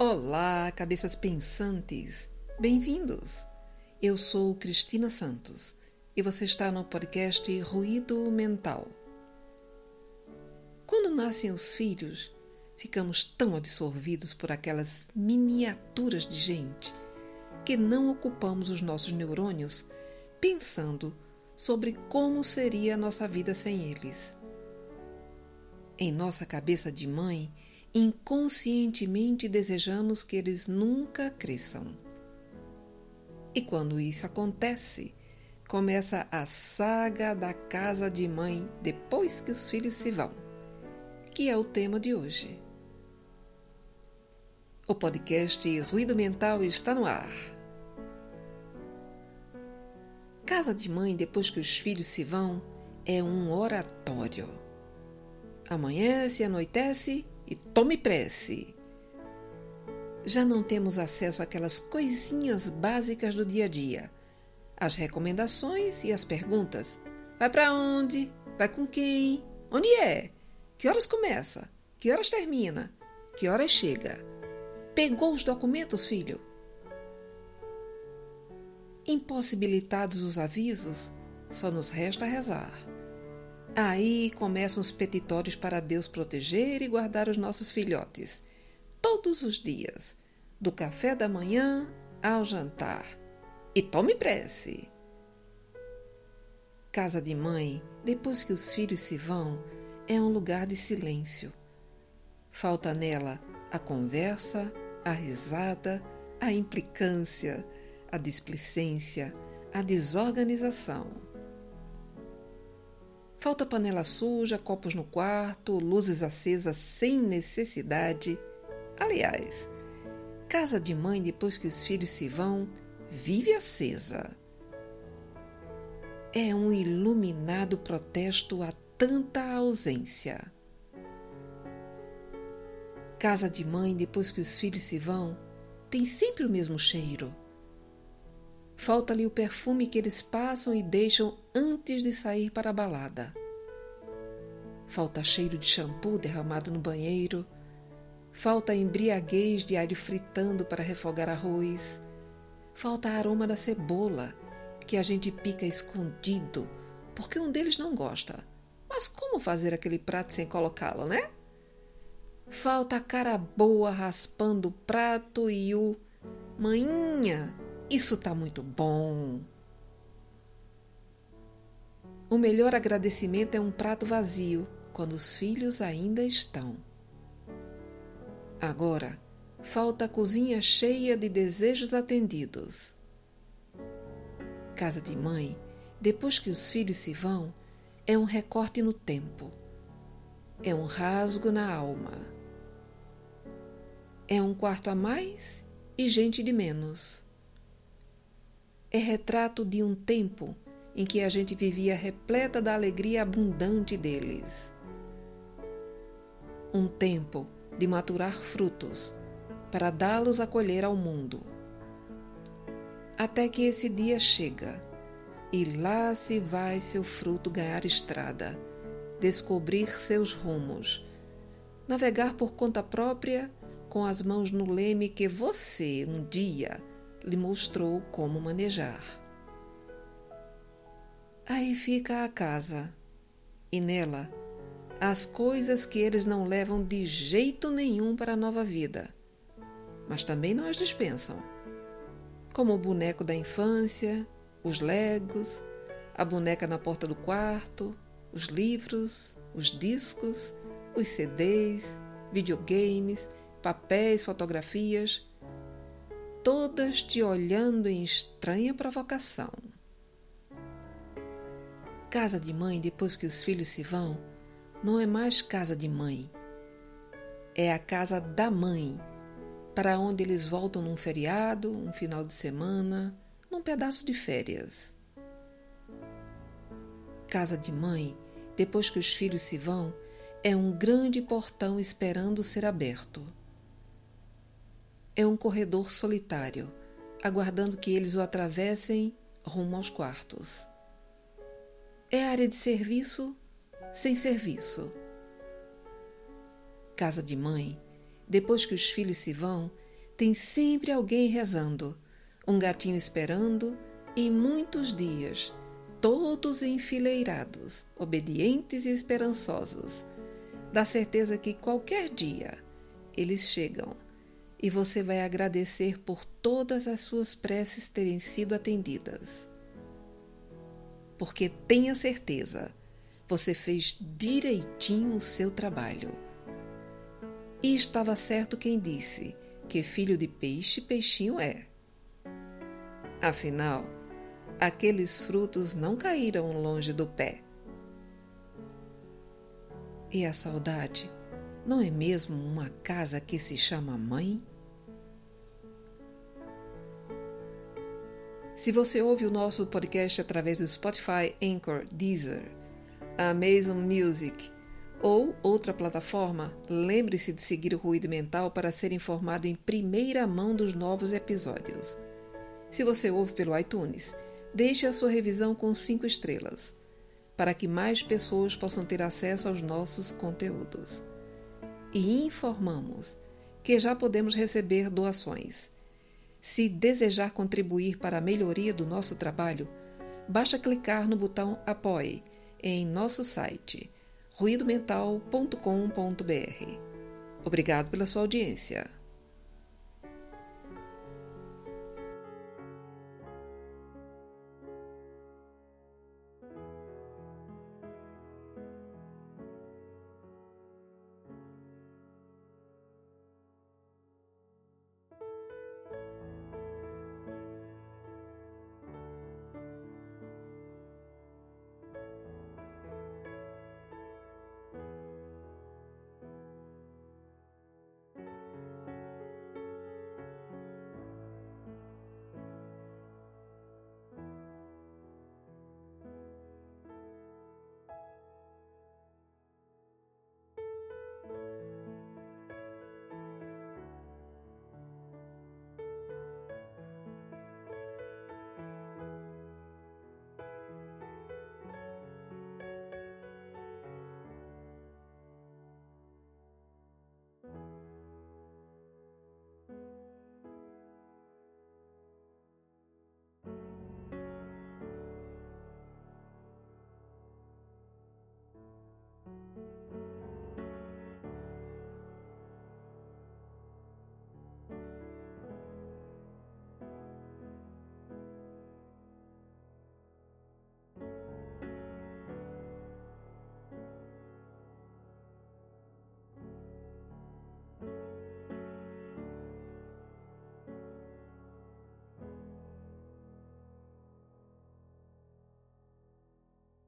Olá, cabeças pensantes! Bem-vindos! Eu sou Cristina Santos e você está no podcast Ruído Mental. Quando nascem os filhos, ficamos tão absorvidos por aquelas miniaturas de gente que não ocupamos os nossos neurônios pensando sobre como seria a nossa vida sem eles. Em nossa cabeça de mãe, inconscientemente desejamos que eles nunca cresçam. E quando isso acontece, começa a saga da casa de mãe depois que os filhos se vão, que é o tema de hoje. O podcast Ruído Mental está no ar. Casa de mãe depois que os filhos se vão é um oratório. Amanhece, anoitece e tome prece. Já não temos acesso àquelas coisinhas básicas do dia a dia, as recomendações e as perguntas. Vai para onde? Vai com quem? Onde é? Que horas começa? Que horas termina? Que horas chega? Pegou os documentos, filho? Impossibilitados os avisos, só nos resta rezar. Aí começam os petitórios para Deus proteger e guardar os nossos filhotes, todos os dias, do café da manhã ao jantar. E tome prece! Casa de mãe, depois que os filhos se vão, é um lugar de silêncio. Falta nela a conversa, a risada, a implicância, a displicência, a desorganização. Falta panela suja, copos no quarto, luzes acesas sem necessidade. Aliás, casa de mãe depois que os filhos se vão, vive acesa. É um iluminado protesto a tanta ausência. Casa de mãe, depois que os filhos se vão, tem sempre o mesmo cheiro. Falta-lhe o perfume que eles passam e deixam antes de sair para a balada. Falta cheiro de shampoo derramado no banheiro. Falta embriaguez de alho fritando para refogar arroz. Falta aroma da cebola, que a gente pica escondido, porque um deles não gosta. Mas como fazer aquele prato sem colocá-lo, né? Falta a cara boa raspando o prato e o Mainha, isso tá muito bom. O melhor agradecimento é um prato vazio quando os filhos ainda estão. Agora, falta a cozinha cheia de desejos atendidos. Casa de mãe, depois que os filhos se vão, é um recorte no tempo. É um rasgo na alma é um quarto a mais e gente de menos. É retrato de um tempo em que a gente vivia repleta da alegria abundante deles. Um tempo de maturar frutos para dá-los a colher ao mundo. Até que esse dia chega e lá se vai seu fruto ganhar estrada, descobrir seus rumos, navegar por conta própria com as mãos no leme que você um dia lhe mostrou como manejar. Aí fica a casa, e nela as coisas que eles não levam de jeito nenhum para a nova vida, mas também não as dispensam, como o boneco da infância, os legos, a boneca na porta do quarto, os livros, os discos, os CDs, videogames papéis, fotografias, todas te olhando em estranha provocação. Casa de mãe, depois que os filhos se vão, não é mais casa de mãe. É a casa da mãe, para onde eles voltam num feriado, um final de semana, num pedaço de férias. Casa de mãe, depois que os filhos se vão, é um grande portão esperando ser aberto é um corredor solitário, aguardando que eles o atravessem rumo aos quartos. É área de serviço sem serviço. Casa de mãe, depois que os filhos se vão, tem sempre alguém rezando, um gatinho esperando e muitos dias, todos enfileirados, obedientes e esperançosos. Dá certeza que qualquer dia eles chegam e você vai agradecer por todas as suas preces terem sido atendidas. Porque tenha certeza, você fez direitinho o seu trabalho. E estava certo quem disse que filho de peixe, peixinho é. Afinal, aqueles frutos não caíram longe do pé. E a saudade não é mesmo uma casa que se chama mãe? Se você ouve o nosso podcast através do Spotify, Anchor, Deezer, Amazon Music ou outra plataforma, lembre-se de seguir o Ruído Mental para ser informado em primeira mão dos novos episódios. Se você ouve pelo iTunes, deixe a sua revisão com cinco estrelas, para que mais pessoas possam ter acesso aos nossos conteúdos. E informamos que já podemos receber doações. Se desejar contribuir para a melhoria do nosso trabalho, basta clicar no botão Apoie em nosso site ruidomental.com.br. Obrigado pela sua audiência.